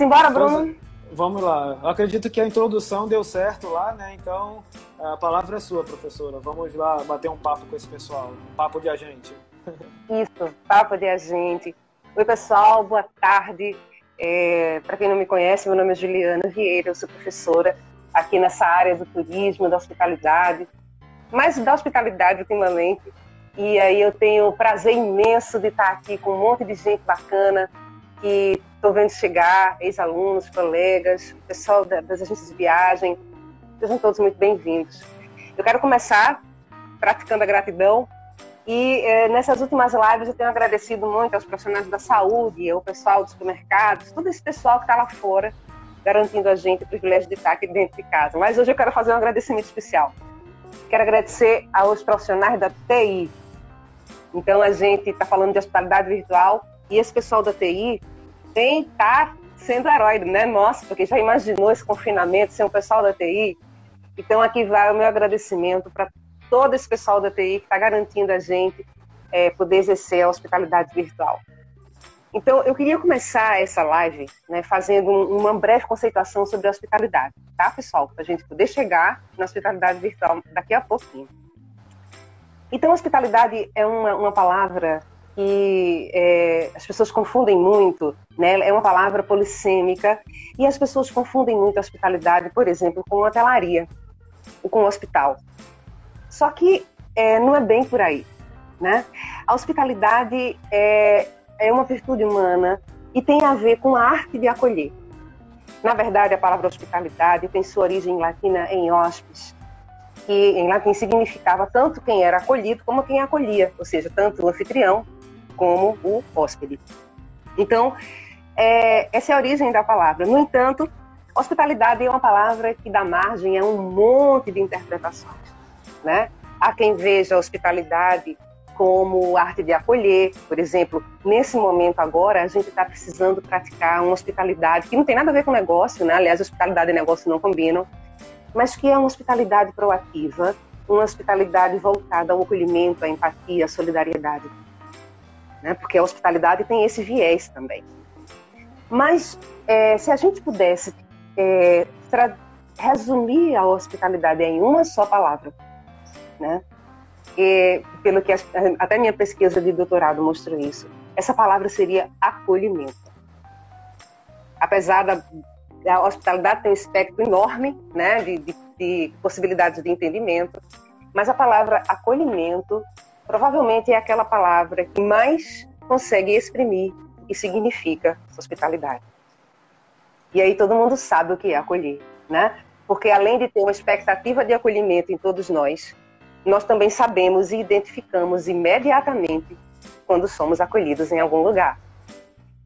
Simbora, Bruno. Vamos lá. Eu acredito que a introdução deu certo lá, né? Então, a palavra é sua, professora. Vamos lá bater um papo com esse pessoal. Um papo de agente. Isso, papo de agente. Oi, pessoal, boa tarde. É, Para quem não me conhece, meu nome é Juliana Vieira, eu sou professora aqui nessa área do turismo, da hospitalidade, mas da hospitalidade ultimamente. E aí eu tenho o prazer imenso de estar aqui com um monte de gente bacana que estou vendo chegar, ex-alunos, colegas, pessoal das agências de viagem. Sejam todos muito bem-vindos. Eu quero começar praticando a gratidão e eh, nessas últimas lives eu tenho agradecido muito aos profissionais da saúde, ao pessoal dos supermercados, todo esse pessoal que está lá fora, garantindo a gente o privilégio de estar aqui dentro de casa. Mas hoje eu quero fazer um agradecimento especial. Quero agradecer aos profissionais da TI. Então a gente está falando de hospitalidade virtual e esse pessoal da TI tem estar tá sendo herói, né? Nossa, porque já imaginou esse confinamento sem o pessoal da TI? Então aqui vai o meu agradecimento para todo esse pessoal da TI que está garantindo a gente é, poder exercer a hospitalidade virtual. Então, eu queria começar essa live né, fazendo uma breve conceituação sobre a hospitalidade, tá, pessoal? Para a gente poder chegar na hospitalidade virtual daqui a pouquinho. Então, hospitalidade é uma, uma palavra que é, as pessoas confundem muito, né? É uma palavra polissêmica e as pessoas confundem muito a hospitalidade, por exemplo, com hotelaria ou com hospital. Só que é, não é bem por aí, né? A hospitalidade é, é uma virtude humana e tem a ver com a arte de acolher. Na verdade, a palavra hospitalidade tem sua origem latina em hóspedes, que em latim significava tanto quem era acolhido como quem acolhia, ou seja, tanto o anfitrião como o hóspede. Então, é, essa é a origem da palavra. No entanto, hospitalidade é uma palavra que dá margem a um monte de interpretações. Né? Há quem veja a hospitalidade como arte de acolher, por exemplo, nesse momento agora a gente está precisando praticar uma hospitalidade que não tem nada a ver com negócio, né? aliás, hospitalidade e negócio não combinam, mas que é uma hospitalidade proativa, uma hospitalidade voltada ao acolhimento, à empatia, à solidariedade né? porque a hospitalidade tem esse viés também. Mas é, se a gente pudesse é, resumir a hospitalidade em uma só palavra, né? E, pelo que até minha pesquisa de doutorado mostrou isso, essa palavra seria acolhimento. Apesar da, da hospitalidade ter um espectro enorme, né, de, de, de possibilidades de entendimento, mas a palavra acolhimento provavelmente é aquela palavra que mais consegue exprimir que significa hospitalidade. E aí todo mundo sabe o que é acolher, né? Porque além de ter uma expectativa de acolhimento em todos nós, nós também sabemos e identificamos imediatamente quando somos acolhidos em algum lugar.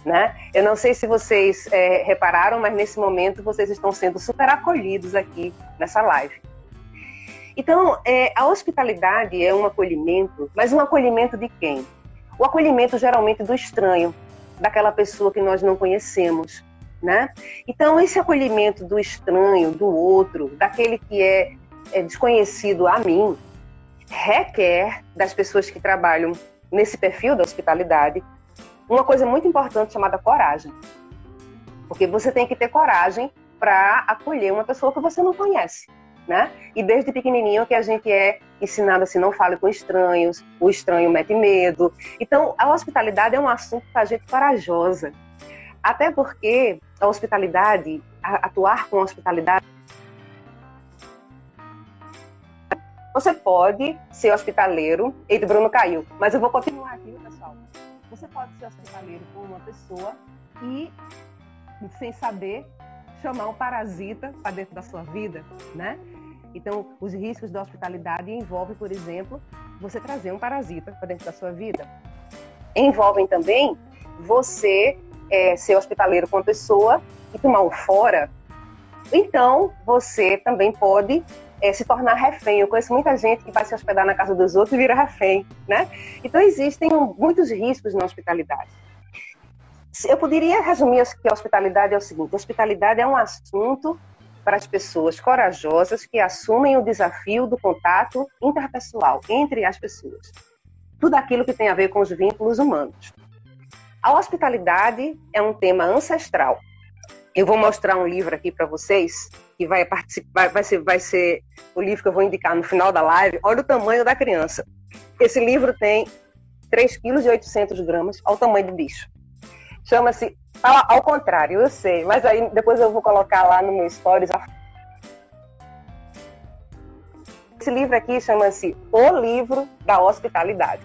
Né? Eu não sei se vocês é, repararam, mas nesse momento vocês estão sendo super acolhidos aqui nessa live. Então, é, a hospitalidade é um acolhimento, mas um acolhimento de quem? O acolhimento geralmente do estranho, daquela pessoa que nós não conhecemos, né? Então, esse acolhimento do estranho, do outro, daquele que é, é desconhecido a mim, requer das pessoas que trabalham nesse perfil da hospitalidade uma coisa muito importante chamada coragem. Porque você tem que ter coragem para acolher uma pessoa que você não conhece né? E desde pequenininho que a gente é ensinado assim, não fale com estranhos, o estranho mete medo. Então, a hospitalidade é um assunto para a gente corajosa. Até porque a hospitalidade, a, atuar com hospitalidade, você pode ser hospitaleiro. Eita, Bruno caiu, mas eu vou continuar aqui, pessoal. Você pode ser hospitaleiro com uma pessoa e, sem saber, chamar um parasita para dentro da sua vida, né? Então, os riscos da hospitalidade envolvem, por exemplo, você trazer um parasita para dentro da sua vida. Envolvem também você é, ser hospitaleiro com a pessoa e tomar um fora. Então, você também pode é, se tornar refém. Eu conheço muita gente que vai se hospedar na casa dos outros e vira refém, né? Então, existem muitos riscos na hospitalidade. Eu poderia resumir que a hospitalidade é o seguinte: a hospitalidade é um assunto para as pessoas corajosas que assumem o desafio do contato interpessoal entre as pessoas. Tudo aquilo que tem a ver com os vínculos humanos. A hospitalidade é um tema ancestral. Eu vou mostrar um livro aqui para vocês, que vai participar, vai ser, vai ser o livro que eu vou indicar no final da live. Olha o tamanho da criança. Esse livro tem 3,8 kg, ao tamanho do bicho. Chama-se ao contrário, eu sei, mas aí depois eu vou colocar lá no meu stories. Esse livro aqui chama-se O Livro da Hospitalidade.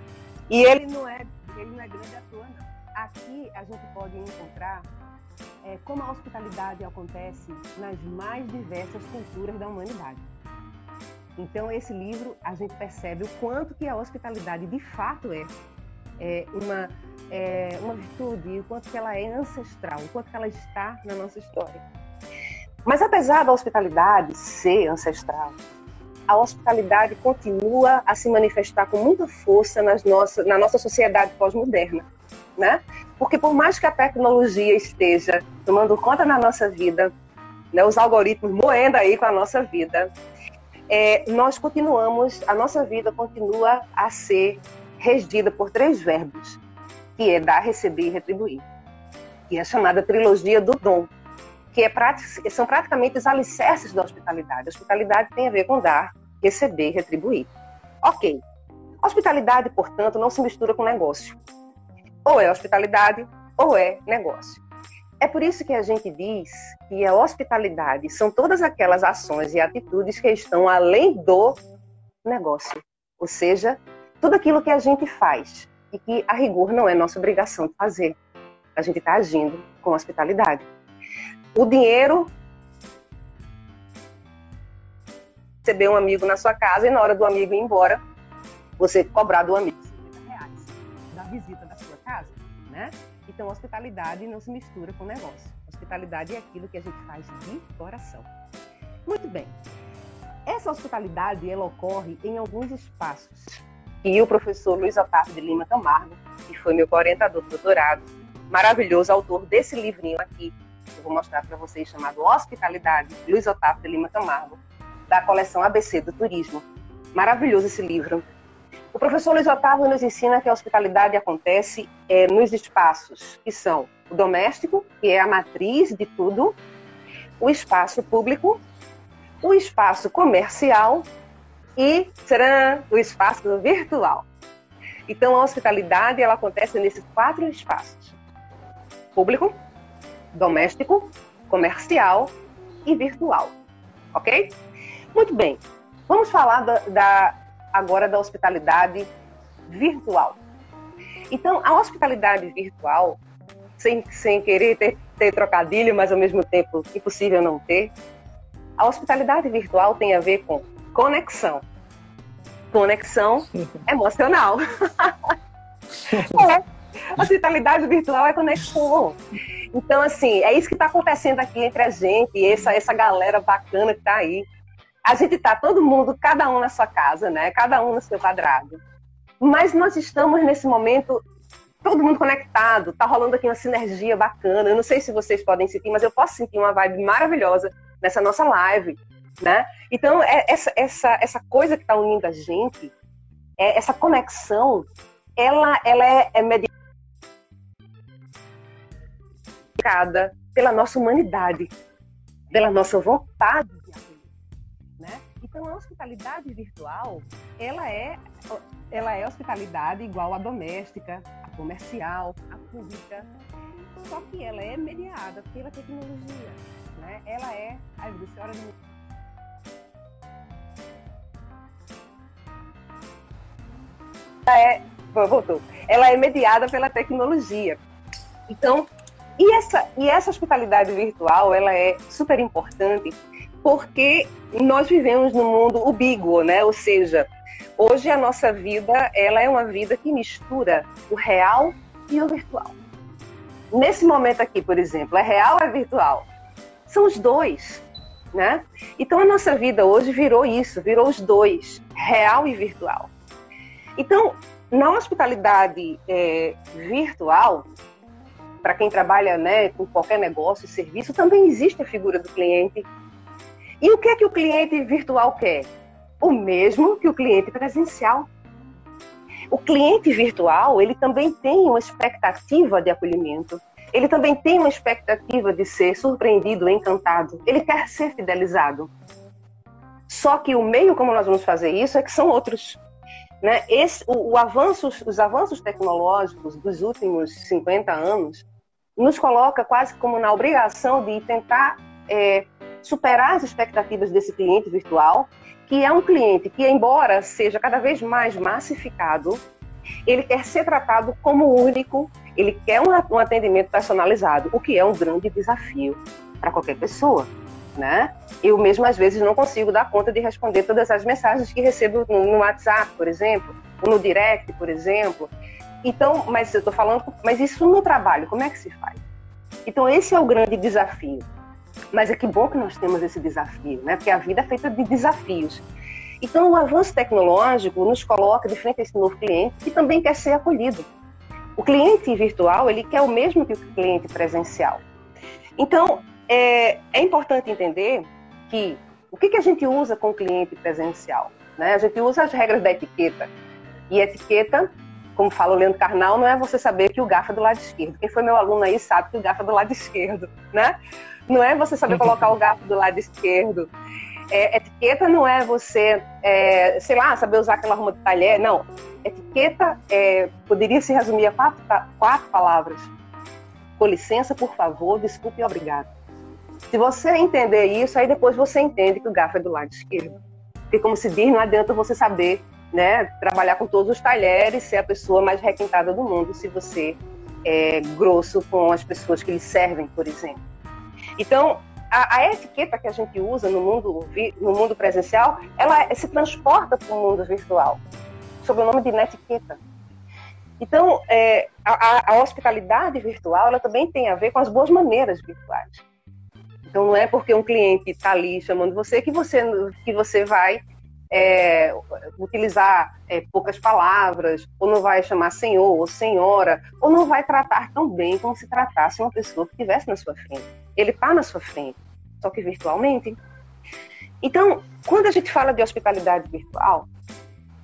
E ele não é, ele não é grande à toa, não. Aqui a gente pode encontrar é, como a hospitalidade acontece nas mais diversas culturas da humanidade. Então, esse livro, a gente percebe o quanto que a hospitalidade de fato é, é uma, é, uma virtude, o quanto que ela é ancestral, o quanto que ela está na nossa história. Mas apesar da hospitalidade ser ancestral, a hospitalidade continua a se manifestar com muita força nas nossa, na nossa sociedade pós-moderna. Né? Porque por mais que a tecnologia esteja tomando conta na nossa vida, né, os algoritmos moendo aí com a nossa vida, é, nós continuamos, a nossa vida continua a ser regida por três verbos, que é dar, receber e retribuir, que é a chamada trilogia do dom, que é, são praticamente os alicerces da hospitalidade. A hospitalidade tem a ver com dar, receber e retribuir. Ok. Hospitalidade, portanto, não se mistura com negócio. Ou é hospitalidade ou é negócio. É por isso que a gente diz que a hospitalidade são todas aquelas ações e atitudes que estão além do negócio. Ou seja, tudo aquilo que a gente faz e que, a rigor, não é nossa obrigação fazer. A gente está agindo com hospitalidade. O dinheiro. Receber um amigo na sua casa e na hora do amigo ir embora, você cobrar do amigo 50 reais da visita da sua casa, né? Então, hospitalidade não se mistura com negócio. Hospitalidade é aquilo que a gente faz de coração. Muito bem. Essa hospitalidade ela ocorre em alguns espaços. E o professor Luiz Otávio de Lima Camargo, que foi meu orientador do doutorado, maravilhoso autor desse livrinho aqui, que eu vou mostrar para vocês, chamado Hospitalidade, Luiz Otávio de Lima Camargo, da coleção ABC do Turismo. Maravilhoso esse livro. O professor Luiz Otávio nos ensina que a hospitalidade acontece é, nos espaços que são o doméstico, que é a matriz de tudo, o espaço público, o espaço comercial e tcharam, o espaço virtual. Então, a hospitalidade ela acontece nesses quatro espaços: público, doméstico, comercial e virtual. Ok? Muito bem. Vamos falar da, da agora da hospitalidade virtual. Então, a hospitalidade virtual, sem, sem querer ter, ter trocadilho, mas ao mesmo tempo impossível não ter, a hospitalidade virtual tem a ver com conexão. Conexão emocional. é. Hospitalidade virtual é conexão. Então, assim, é isso que está acontecendo aqui entre a gente, essa, essa galera bacana que está aí a gente está todo mundo, cada um na sua casa, né? Cada um no seu quadrado. Mas nós estamos nesse momento todo mundo conectado, tá rolando aqui uma sinergia bacana. Eu não sei se vocês podem sentir, mas eu posso sentir uma vibe maravilhosa nessa nossa live, né? Então, é essa, essa, essa coisa que está unindo a gente, é essa conexão, ela, ela é, é mediada pela nossa humanidade, pela nossa vontade então, a hospitalidade virtual, ela é, ela é hospitalidade igual à doméstica, a comercial, a pública, só que ela é mediada pela tecnologia, né? Ela é, a hora de é, voltou. Ela é mediada pela tecnologia. Então, e essa, e essa hospitalidade virtual, ela é super importante porque nós vivemos num mundo ubíguo, né? Ou seja, hoje a nossa vida ela é uma vida que mistura o real e o virtual. Nesse momento aqui, por exemplo, é real ou é virtual? São os dois, né? Então a nossa vida hoje virou isso, virou os dois, real e virtual. Então, na hospitalidade é, virtual, para quem trabalha né, com qualquer negócio e serviço, também existe a figura do cliente e o que é que o cliente virtual quer? O mesmo que o cliente presencial. O cliente virtual, ele também tem uma expectativa de acolhimento. ele também tem uma expectativa de ser surpreendido, encantado. Ele quer ser fidelizado. Só que o meio como nós vamos fazer isso é que são outros. Né? Esse, o, o avanço, os avanços tecnológicos dos últimos 50 anos nos coloca quase como na obrigação de tentar é, superar as expectativas desse cliente virtual, que é um cliente que, embora seja cada vez mais massificado, ele quer ser tratado como único, ele quer um, um atendimento personalizado, o que é um grande desafio para qualquer pessoa. Né? Eu mesmo às vezes não consigo dar conta de responder todas as mensagens que recebo no, no WhatsApp, por exemplo, ou no direct, por exemplo. Então, mas eu estou falando, mas isso no trabalho, como é que se faz? Então esse é o grande desafio. Mas é que bom que nós temos esse desafio, né? Porque a vida é feita de desafios. Então, o avanço tecnológico nos coloca de frente a esse novo cliente que também quer ser acolhido. O cliente virtual, ele quer o mesmo que o cliente presencial. Então, é, é importante entender que o que, que a gente usa com o cliente presencial? Né? A gente usa as regras da etiqueta. E etiqueta, como fala o Leandro Carnal, não é você saber que o garfo é do lado esquerdo. Quem foi meu aluno aí sabe que o garfo é do lado esquerdo, né? Não é você saber colocar o garfo do lado esquerdo. É, etiqueta não é você, é, sei lá, saber usar aquela arruma de talher. Não. Etiqueta é, poderia se resumir a quatro, quatro palavras. Com licença, por favor, desculpe e obrigado. Se você entender isso, aí depois você entende que o garfo é do lado esquerdo. Porque, como se diz, não adianta você saber né, trabalhar com todos os talheres, ser a pessoa mais requintada do mundo, se você é grosso com as pessoas que lhe servem, por exemplo. Então, a, a, etiqueta que a gente usa no mundo, no mundo presencial, ela se transporta para o mundo virtual, sob o nome de netiqueta. Então, é, a, a, hospitalidade virtual, ela também tem a ver com as boas maneiras virtuais. Então, não é porque um cliente está ali chamando você que você, que você vai é, utilizar é, poucas palavras, ou não vai chamar senhor ou senhora, ou não vai tratar tão bem como se tratasse uma pessoa que estivesse na sua frente. Ele está na sua frente, só que virtualmente. Então, quando a gente fala de hospitalidade virtual,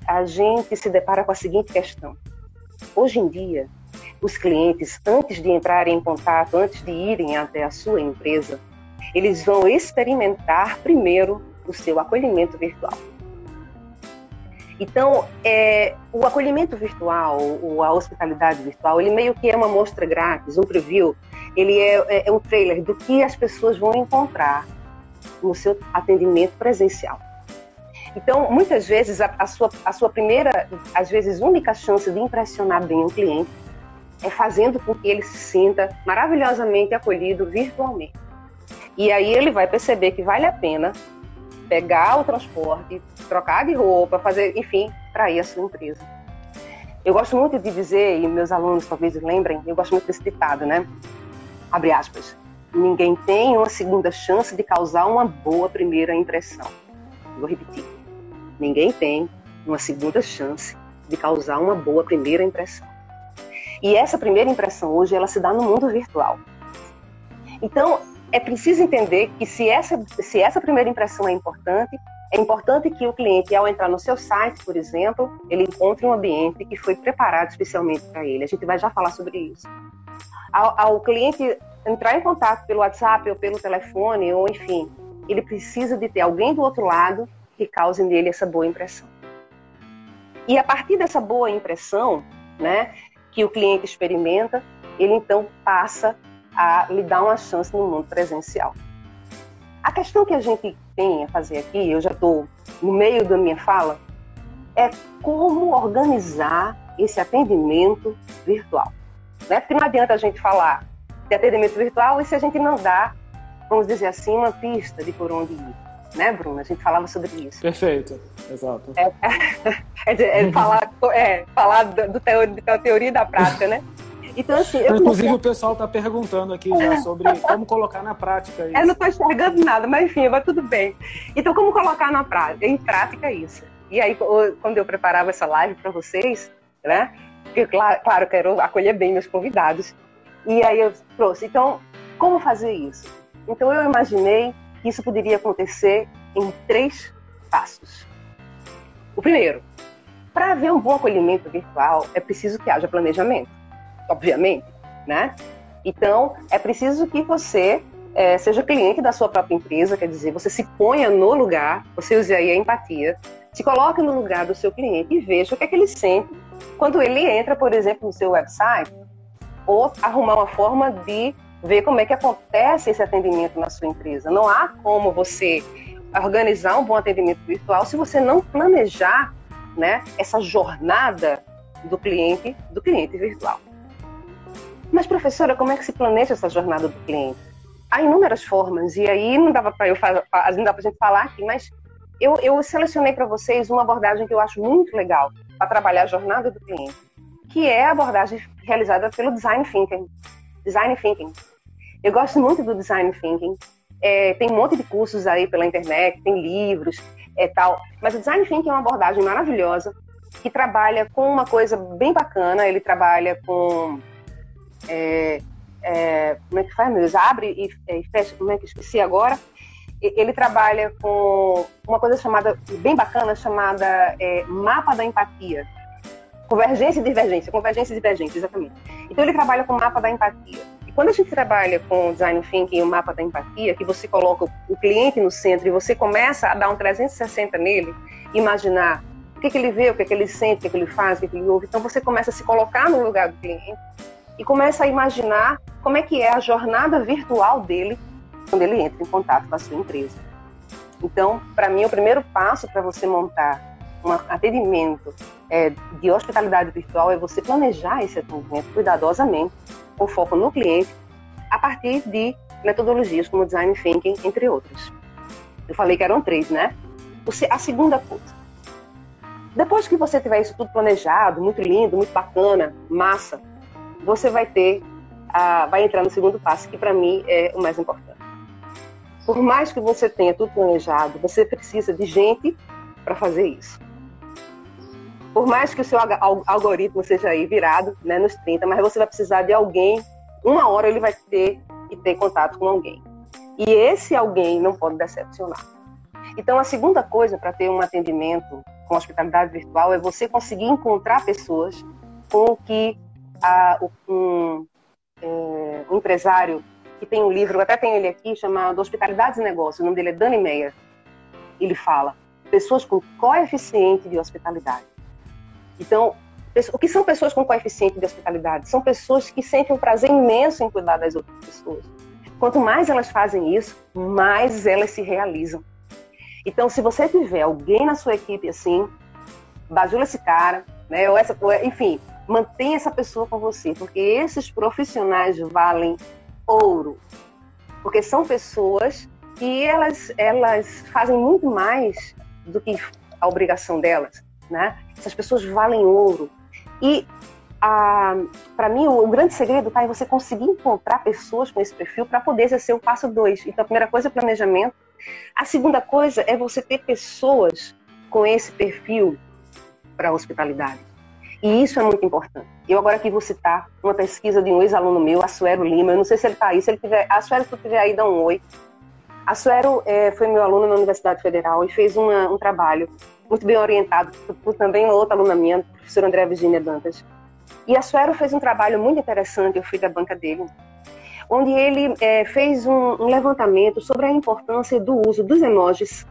a gente se depara com a seguinte questão. Hoje em dia, os clientes, antes de entrarem em contato, antes de irem até a sua empresa, eles vão experimentar primeiro o seu acolhimento virtual. Então, é, o acolhimento virtual, ou a hospitalidade virtual, ele meio que é uma mostra grátis, um preview. Ele é, é, é um trailer do que as pessoas vão encontrar no seu atendimento presencial. Então, muitas vezes, a, a, sua, a sua primeira, às vezes, única chance de impressionar bem o cliente é fazendo com que ele se sinta maravilhosamente acolhido virtualmente. E aí ele vai perceber que vale a pena pegar o transporte, trocar de roupa, fazer, enfim, para ir à sua empresa. Eu gosto muito de dizer, e meus alunos talvez lembrem, eu gosto muito desse ditado, né? Abre aspas. Ninguém tem uma segunda chance de causar uma boa primeira impressão. Vou repetir. Ninguém tem uma segunda chance de causar uma boa primeira impressão. E essa primeira impressão hoje ela se dá no mundo virtual. Então, é preciso entender que se essa, se essa primeira impressão é importante, é importante que o cliente, ao entrar no seu site, por exemplo, ele encontre um ambiente que foi preparado especialmente para ele. A gente vai já falar sobre isso. Ao, ao, cliente entrar em contato pelo WhatsApp ou pelo telefone, ou enfim, ele precisa de ter alguém do outro lado que cause nele essa boa impressão. E a partir dessa boa impressão, né, que o cliente experimenta, ele então passa a lhe dar uma chance no mundo presencial. A questão que a gente tem a fazer aqui, eu já estou no meio da minha fala, é como organizar esse atendimento virtual. Né? Porque não adianta a gente falar de atendimento virtual e se a gente não dá, vamos dizer assim, uma pista de por onde ir. Né, Bruna? A gente falava sobre isso. Perfeito, exato. É, é, é falar, é, falar do, do teoria, da teoria e da prática, né? Então, assim. Eu Inclusive, comecei... o pessoal está perguntando aqui já sobre como colocar na prática isso. Eu não estou enxergando nada, mas enfim, vai tudo bem. Então, como colocar na prática, em prática isso? E aí, quando eu preparava essa live para vocês, né? Porque, claro, claro, quero acolher bem meus convidados. E aí eu trouxe. Então, como fazer isso? Então, eu imaginei que isso poderia acontecer em três passos. O primeiro, para haver um bom acolhimento virtual, é preciso que haja planejamento obviamente, né? Então, é preciso que você é, seja cliente da sua própria empresa, quer dizer, você se ponha no lugar, você use aí a empatia, se coloque no lugar do seu cliente e veja o que é que ele sente quando ele entra, por exemplo, no seu website, ou arrumar uma forma de ver como é que acontece esse atendimento na sua empresa. Não há como você organizar um bom atendimento virtual se você não planejar né, essa jornada do cliente, do cliente virtual. Mas, professora, como é que se planeja essa jornada do cliente? há inúmeras formas, e aí não dava para eu fazer, não dá para gente falar aqui, mas eu, eu selecionei para vocês uma abordagem que eu acho muito legal para trabalhar a jornada do cliente, que é a abordagem realizada pelo Design Thinking. Design Thinking. Eu gosto muito do Design Thinking. É, tem um monte de cursos aí pela internet, tem livros, é tal. Mas o Design Thinking é uma abordagem maravilhosa que trabalha com uma coisa bem bacana. Ele trabalha com é, é, como é que faz, meu Deus? Abre e, e fecha, como é que esqueci agora? Ele trabalha com uma coisa chamada, bem bacana, chamada é, mapa da empatia. Convergência e divergência, convergência e divergência, exatamente. Então ele trabalha com o mapa da empatia. E quando a gente trabalha com o design thinking e o mapa da empatia, que você coloca o cliente no centro e você começa a dar um 360 nele, imaginar o que, que ele vê, o que, que ele sente, o que, que ele faz, o que, que ele ouve. Então você começa a se colocar no lugar do cliente e começa a imaginar como é que é a jornada virtual dele quando ele entra em contato com a sua empresa. Então, para mim, o primeiro passo para você montar um atendimento é, de hospitalidade virtual é você planejar esse atendimento cuidadosamente, com foco no cliente, a partir de metodologias como Design Thinking, entre outras. Eu falei que eram três, né? A segunda coisa. Depois que você tiver isso tudo planejado, muito lindo, muito bacana, massa, você vai ter, a, vai entrar no segundo passo, que para mim é o mais importante. Por mais que você tenha tudo planejado, você precisa de gente para fazer isso. Por mais que o seu algoritmo seja aí virado né, nos 30, mas você vai precisar de alguém, uma hora ele vai ter que ter contato com alguém. E esse alguém não pode decepcionar. Então, a segunda coisa para ter um atendimento com hospitalidade virtual é você conseguir encontrar pessoas com que a, um, é, um, empresário que tem um livro, até tenho ele aqui, chamado Hospitalidades e Negócios, o nome dele é Dani Meyer. Ele fala, pessoas com coeficiente de hospitalidade. Então, o que são pessoas com coeficiente de hospitalidade? São pessoas que sentem um prazer imenso em cuidar das outras pessoas. Quanto mais elas fazem isso, mais elas se realizam. Então, se você tiver alguém na sua equipe assim, bajula esse cara, né? Ou essa, enfim, mantenha essa pessoa com você, porque esses profissionais valem ouro. Porque são pessoas que elas, elas fazem muito mais do que a obrigação delas, né? Essas pessoas valem ouro. E para mim o, o, grande segredo está em você conseguir encontrar pessoas com esse perfil para poder exercer o passo dois. Então a primeira coisa é planejamento. A segunda coisa é você ter pessoas com esse perfil para a hospitalidade. E isso é muito importante. Eu agora aqui vou citar uma pesquisa de um ex-aluno meu, Assuero Lima. Eu não sei se ele está aí. Se ele tiver, Assuero, se tu estiver aí, dá um oi. Assuero é, foi meu aluno na Universidade Federal e fez uma, um trabalho muito bem orientado por também uma outra aluna minha, a professora Andréa Virginia Dantas. E Assuero fez um trabalho muito interessante, eu fui da banca dele, onde ele é, fez um, um levantamento sobre a importância do uso dos emojis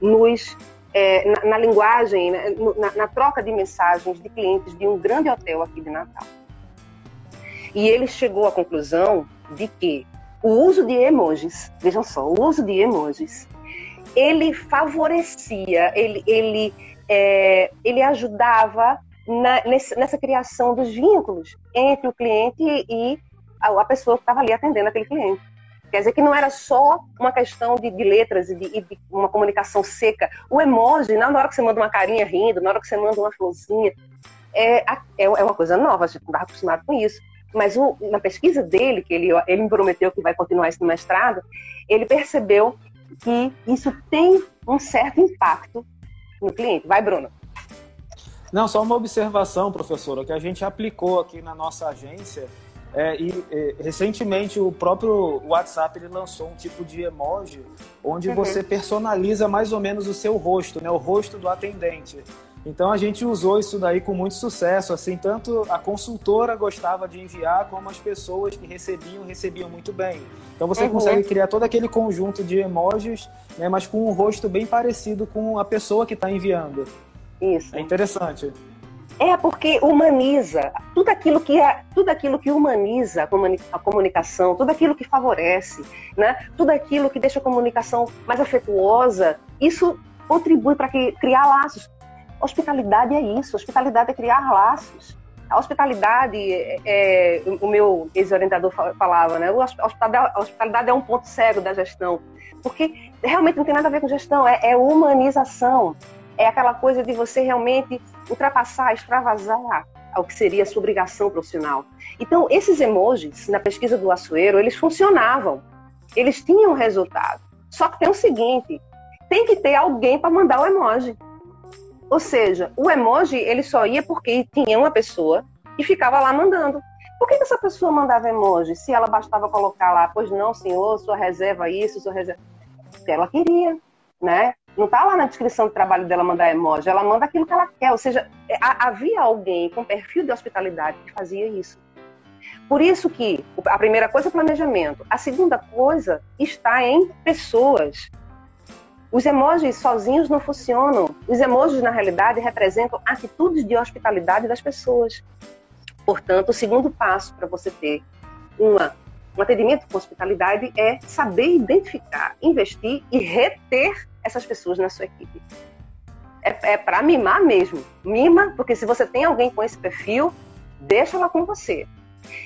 nos é, na, na, linguagem, né, na, na, troca de mensagens de clientes de um grande hotel aqui de Natal. E ele chegou à conclusão de que o uso de emojis, vejam só, o uso de emojis, ele favorecia, ele, ele, é, ele ajudava na, nessa, nessa criação dos vínculos entre o cliente e a, a pessoa que estava ali atendendo aquele cliente. Quer dizer que não era só uma questão de, de letras e de, de, uma comunicação seca. O emoji, na hora que você manda uma carinha rindo, na hora que você manda uma florzinha, é, é, é uma coisa nova, a gente não estava acostumado com isso. Mas o, na pesquisa dele, que ele, ele me prometeu que vai continuar esse mestrado, ele percebeu que isso tem um certo impacto no cliente. Vai, Bruno. Não, só uma observação, professora, que a gente aplicou aqui na nossa agência é, e, e, recentemente o próprio WhatsApp ele lançou um tipo de emoji onde uhum. você personaliza mais ou menos o seu rosto, né? O rosto do atendente. Então a gente usou isso daí com muito sucesso, assim, tanto a consultora gostava de enviar, como as pessoas que recebiam, recebiam muito bem. Então você uhum. consegue criar todo aquele conjunto de emojis, né, mas com um rosto bem parecido com a pessoa que está enviando. Isso. É interessante. É porque humaniza tudo aquilo que é, tudo aquilo que humaniza a comunicação, tudo aquilo que favorece, né? Tudo aquilo que deixa a comunicação mais afetuosa, isso contribui para criar laços. Hospitalidade é isso, hospitalidade é criar laços. A hospitalidade, é, é o meu ex-orientador falava, né? A a hospitalidade é um ponto cego da gestão, porque realmente não tem nada a ver com gestão, é, é humanização. É aquela coisa de você realmente ultrapassar, extravasar o que seria a sua obrigação profissional. Então, esses emojis, na pesquisa do Açoeiro, eles funcionavam. Eles tinham resultado. Só que tem o seguinte, tem que ter alguém para mandar o emoji. Ou seja, o emoji ele só ia porque tinha uma pessoa que ficava lá mandando. Por que, que essa pessoa mandava emoji se ela bastava colocar lá, pois não, senhor, sua reserva isso, sua reserva. Porque ela queria, né? Não está lá na descrição do trabalho dela mandar emoji, ela manda aquilo que ela quer. Ou seja, é, havia alguém com perfil de hospitalidade que fazia isso. Por isso que a primeira coisa é planejamento. A segunda coisa está em pessoas. Os emojis sozinhos não funcionam. Os emojis, na realidade, representam atitudes de hospitalidade das pessoas. Portanto, o segundo passo para você ter uma, um atendimento com hospitalidade é saber identificar, investir e reter essas pessoas na sua equipe. É, é para mimar mesmo. Mima, porque se você tem alguém com esse perfil, deixa ela com você.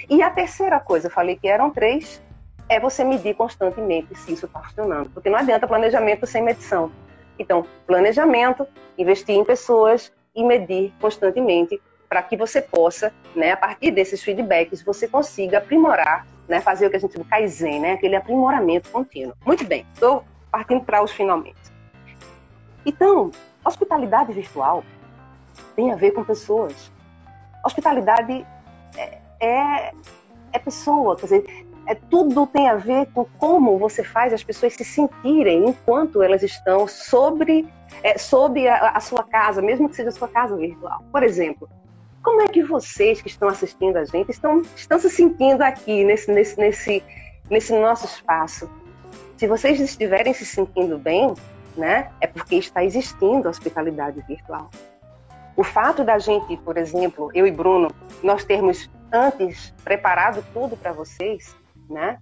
E a terceira coisa, eu falei que eram três, é você medir constantemente se isso está funcionando. Porque não adianta planejamento sem medição. Então, planejamento, investir em pessoas e medir constantemente para que você possa, né, a partir desses feedbacks, você consiga aprimorar, né, fazer o que a gente chama Kaizen, né, aquele aprimoramento contínuo. Muito bem, estou partindo para os finalmente. Então, hospitalidade virtual tem a ver com pessoas. Hospitalidade é, é, é pessoa, quer dizer, é, tudo tem a ver com como você faz as pessoas se sentirem enquanto elas estão sobre, é, sobre a, a, sua casa, mesmo que seja a sua casa virtual. Por exemplo, como é que vocês que estão assistindo a gente estão, estão se sentindo aqui nesse, nesse, nesse, nesse nosso espaço? Se vocês estiverem se sentindo bem, né, é porque está existindo a hospitalidade virtual. O fato da gente, por exemplo, eu e Bruno, nós termos antes preparado tudo para vocês, né?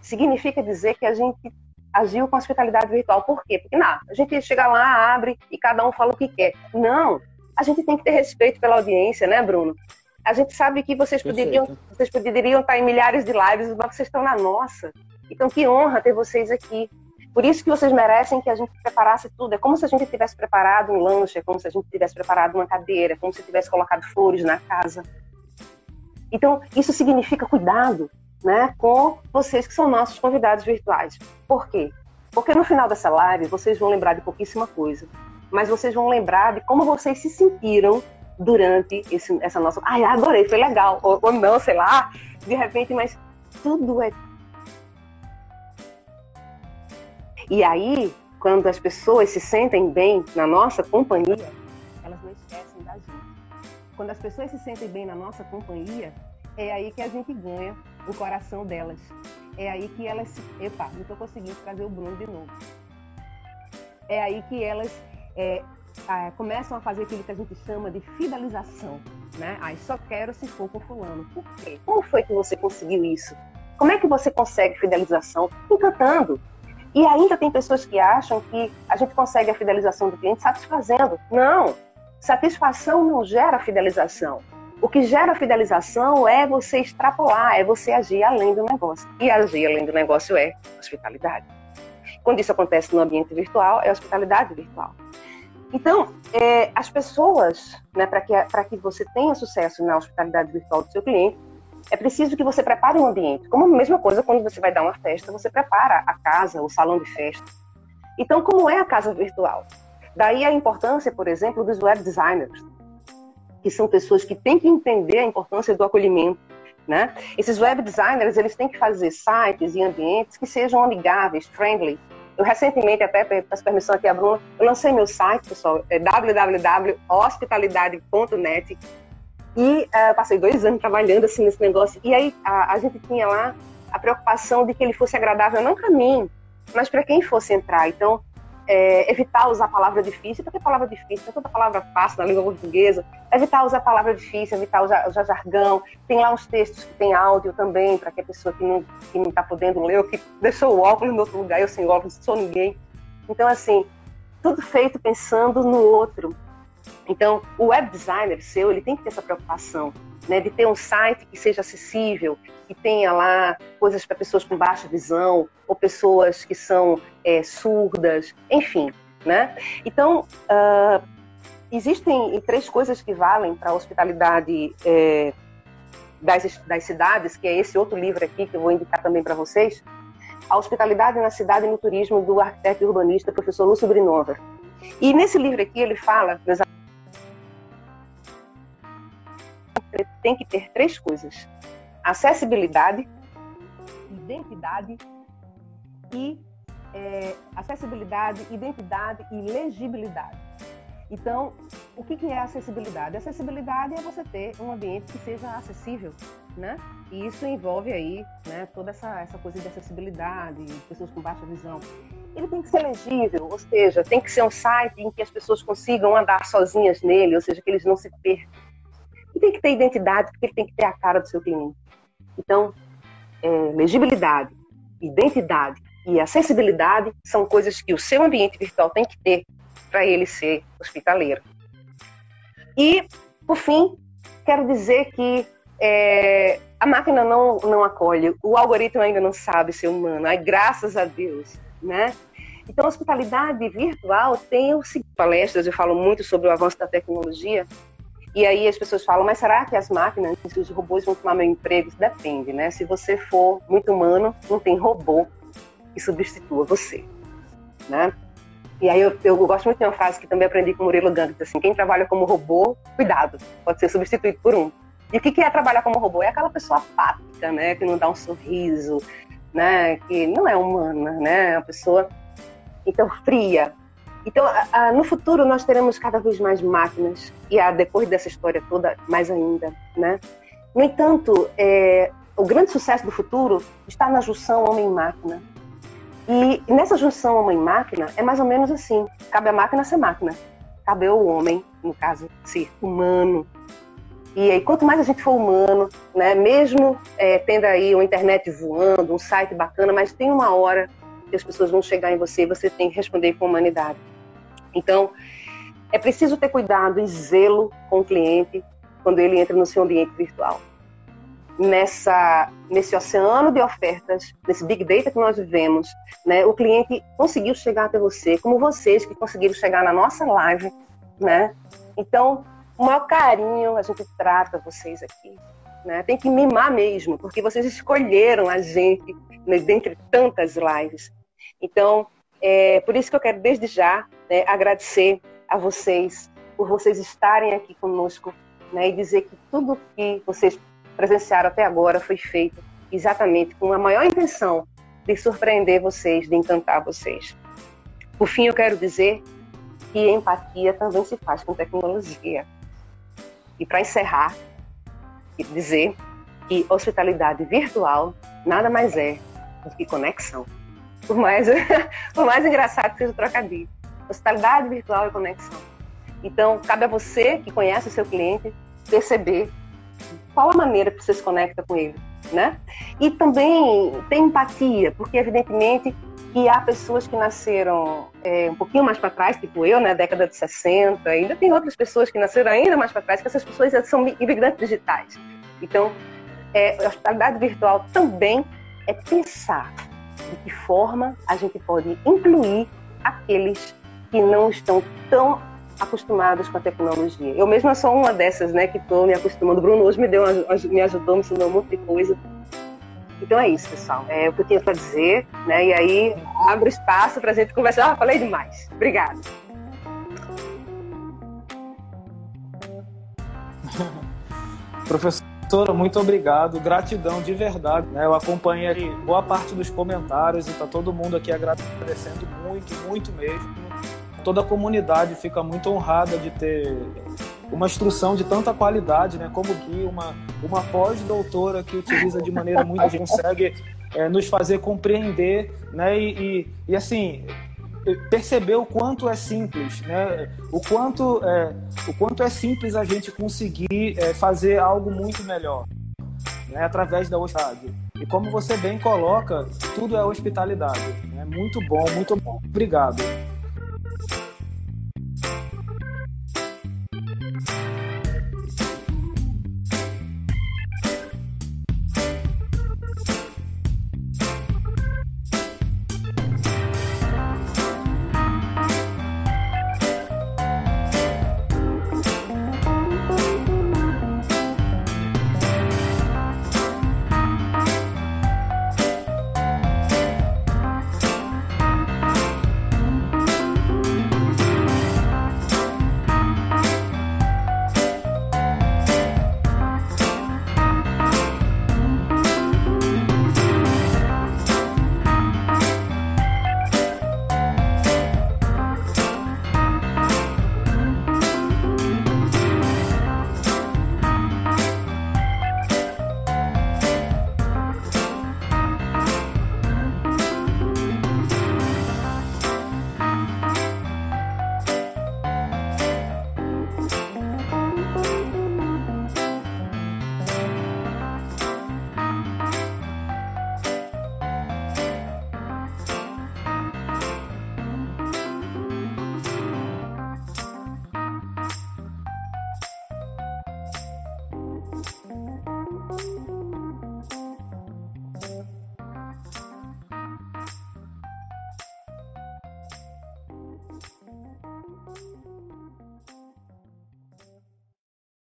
Significa dizer que a gente agiu com hospitalidade virtual. Por quê? Porque não, a gente chega lá, abre e cada um fala o que quer. Não, a gente tem que ter respeito pela audiência, né, Bruno? A gente sabe que vocês poderiam, vocês poderiam estar em milhares de lives, mas vocês estão na nossa. Então, que honra ter vocês aqui. Por isso que vocês merecem que a gente preparasse tudo. É como se a gente tivesse preparado um lanche, é como se a gente tivesse preparado uma cadeira, é como se tivesse colocado flores na casa. Então, isso significa cuidado, né, com vocês que são nossos convidados virtuais. Por quê? Porque no final dessa live vocês vão lembrar de pouquíssima coisa, mas vocês vão lembrar de como vocês se sentiram durante esse, essa nossa. Ai, adorei, foi legal. Ou, ou não, sei lá, de repente, mas tudo é. E aí, quando as pessoas se sentem bem na nossa companhia, elas não esquecem da gente. Quando as pessoas se sentem bem na nossa companhia, é aí que a gente ganha o coração delas. É aí que elas se. Epa, não estou conseguindo trazer o Bruno de novo. É aí que elas é, começam a fazer aquilo que a gente chama de fidelização. Né? Aí só quero se for com fulano. Por quê? Como foi que você conseguiu isso? Como é que você consegue fidelização? Encantando. E ainda tem pessoas que acham que a gente consegue a fidelização do cliente satisfazendo. Não! Satisfação não gera fidelização. O que gera fidelização é você extrapolar, é você agir além do negócio. E agir além do negócio é hospitalidade. Quando isso acontece no ambiente virtual, é hospitalidade virtual. Então, é, as pessoas, né, para que, que você tenha sucesso na hospitalidade virtual do seu cliente, é preciso que você prepare um ambiente. Como a mesma coisa quando você vai dar uma festa, você prepara a casa, o salão de festa. Então, como é a casa virtual? Daí a importância, por exemplo, dos web designers que são pessoas que têm que entender a importância do acolhimento. Né? Esses web designers eles têm que fazer sites e ambientes que sejam amigáveis, friendly. Eu recentemente, até peço permissão aqui a Bruna, eu lancei meu site, pessoal, é www.hospitalidade.net e uh, passei dois anos trabalhando assim nesse negócio. E aí a, a gente tinha lá a preocupação de que ele fosse agradável não para mim, mas para quem fosse entrar. Então, é, evitar usar palavra difícil, porque palavra difícil é toda palavra fácil na língua portuguesa. Evitar usar palavra difícil, evitar usar, usar jargão. Tem lá uns textos que tem áudio também, para que a pessoa que não que não está podendo ler, ou que deixou o óculos no outro lugar, eu sem óculos, sou ninguém. Então, assim, tudo feito pensando no outro. Então, o web designer seu, ele tem que ter essa preocupação, né, de ter um site que seja acessível, que tenha lá coisas para pessoas com baixa visão ou pessoas que são é, surdas, enfim, né? Então, uh, existem três coisas que valem para a hospitalidade é, das, das cidades, que é esse outro livro aqui que eu vou indicar também para vocês. A Hospitalidade na Cidade e no Turismo, do arquiteto e urbanista professor Lúcio Brinova. E nesse livro aqui ele fala, meus tem que ter três coisas: acessibilidade, identidade e é, acessibilidade, identidade e legibilidade. Então, o que, que é acessibilidade? Acessibilidade é você ter um ambiente que seja acessível, né? E isso envolve aí, né, toda essa, essa coisa de acessibilidade, pessoas com baixa visão. Ele tem que ser legível, ou seja, tem que ser um site em que as pessoas consigam andar sozinhas nele, ou seja, que eles não se percam tem que ter identidade, porque ele tem que ter a cara do seu cliente. Então, é, legibilidade, identidade e acessibilidade são coisas que o seu ambiente virtual tem que ter para ele ser hospitaleiro. E, por fim, quero dizer que é, a máquina não, não acolhe, o algoritmo ainda não sabe ser humano, aí graças a Deus, né? Então, a hospitalidade virtual tem os palestras, eu falo muito sobre o avanço da tecnologia, e aí as pessoas falam, mas será que as máquinas, os robôs vão tomar meu emprego? Isso depende, né? Se você for muito humano, não tem robô que substitua você, né? E aí eu, eu gosto muito de uma frase que também aprendi com o Murilo Gant, assim, quem trabalha como robô, cuidado, pode ser substituído por um. E o que é trabalhar como robô? É aquela pessoa apática, né? Que não dá um sorriso, né? Que não é humana, né? É uma pessoa, então, fria, então, a, a, no futuro, nós teremos cada vez mais máquinas, e a, depois dessa história toda, mais ainda. Né? No entanto, é, o grande sucesso do futuro está na junção homem-máquina. E nessa junção homem-máquina, é mais ou menos assim: cabe a máquina ser máquina, cabe o homem, no caso, ser humano. E aí, quanto mais a gente for humano, né, mesmo é, tendo aí uma internet voando, um site bacana, mas tem uma hora que as pessoas vão chegar em você e você tem que responder com humanidade. Então, é preciso ter cuidado e zelo com o cliente quando ele entra no seu ambiente virtual. Nessa, nesse oceano de ofertas, nesse big data que nós vivemos, né, o cliente conseguiu chegar até você, como vocês que conseguiram chegar na nossa live, né? Então, o maior carinho a gente trata vocês aqui, né? Tem que mimar mesmo, porque vocês escolheram a gente né, dentre tantas lives. Então, é por isso que eu quero desde já né, agradecer a vocês por vocês estarem aqui conosco né, e dizer que tudo que vocês presenciaram até agora foi feito exatamente com a maior intenção de surpreender vocês, de encantar vocês. Por fim, eu quero dizer que empatia também se faz com tecnologia. E para encerrar, dizer que hospitalidade virtual nada mais é do que conexão. Por mais, por mais engraçado que seja o trocadilho. Hospitalidade virtual e conexão. Então, cabe a você que conhece o seu cliente perceber qual a maneira que você se conecta com ele, né? E também ter empatia, porque evidentemente que há pessoas que nasceram é, um pouquinho mais para trás, tipo eu, né, década de 60, ainda tem outras pessoas que nasceram ainda mais para trás, que essas pessoas são imigrantes digitais. Então, é, a hospitalidade virtual também é pensar de que forma a gente pode incluir aqueles que não estão tão acostumados com a tecnologia. Eu mesma sou uma dessas, né, que estou me acostumando. O Bruno hoje me deu, me ajudou, me ensinou um monte de coisa. Então é isso, pessoal. É o que eu tinha para dizer, né? E aí abro espaço para a gente conversar. Ah, falei demais. Obrigada. Professor Doutora, muito obrigado, gratidão de verdade. Né? Eu acompanhei boa parte dos comentários e tá todo mundo aqui agradecendo muito, muito mesmo. Toda a comunidade fica muito honrada de ter uma instrução de tanta qualidade, né? Como que uma, uma pós-doutora que utiliza de maneira muito consegue é, nos fazer compreender, né? E, e, e, assim perceber o quanto é simples, né? O quanto é, o quanto é simples a gente conseguir é, fazer algo muito melhor, né? Através da hospitalidade. E como você bem coloca, tudo é hospitalidade. É né? muito bom, muito bom. Obrigado.